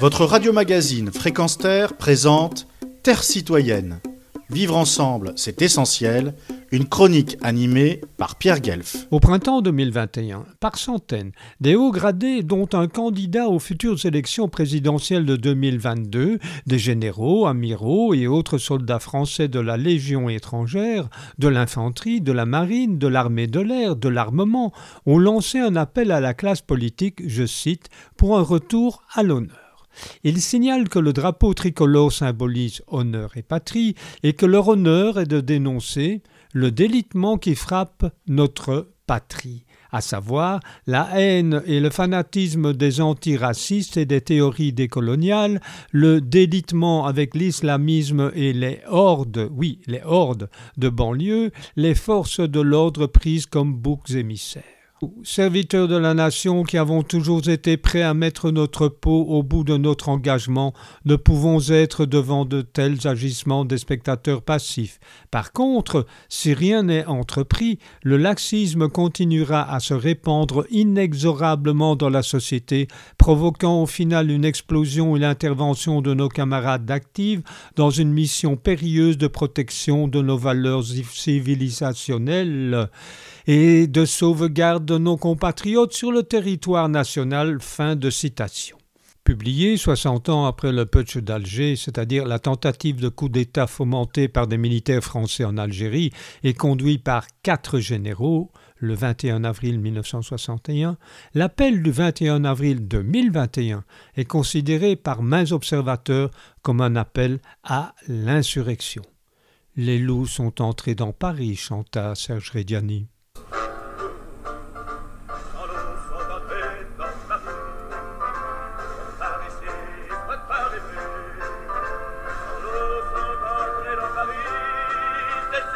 Votre radio-magazine Fréquence Terre présente Terre citoyenne. Vivre ensemble, c'est essentiel. Une chronique animée par Pierre Guelf. Au printemps 2021, par centaines, des hauts gradés, dont un candidat aux futures élections présidentielles de 2022, des généraux, amiraux et autres soldats français de la Légion étrangère, de l'infanterie, de la marine, de l'armée de l'air, de l'armement, ont lancé un appel à la classe politique, je cite, pour un retour à l'honneur. Il signale que le drapeau tricolore symbolise honneur et patrie et que leur honneur est de dénoncer le délitement qui frappe notre patrie, à savoir la haine et le fanatisme des antiracistes et des théories décoloniales, le délitement avec l'islamisme et les hordes, oui, les hordes de banlieue, les forces de l'ordre prises comme boucs émissaires serviteurs de la nation qui avons toujours été prêts à mettre notre peau au bout de notre engagement, ne pouvons être devant de tels agissements des spectateurs passifs. Par contre, si rien n'est entrepris, le laxisme continuera à se répandre inexorablement dans la société, provoquant au final une explosion et l'intervention de nos camarades d'actifs dans une mission périlleuse de protection de nos valeurs civilisationnelles et de sauvegarde de nos compatriotes sur le territoire national. Fin de citation. Publié 60 ans après le putsch d'Alger, c'est-à-dire la tentative de coup d'État fomentée par des militaires français en Algérie et conduit par quatre généraux, le 21 avril 1961, l'appel du 21 avril 2021 est considéré par mains observateurs comme un appel à l'insurrection. Les loups sont entrés dans Paris, chanta Serge Reggiani.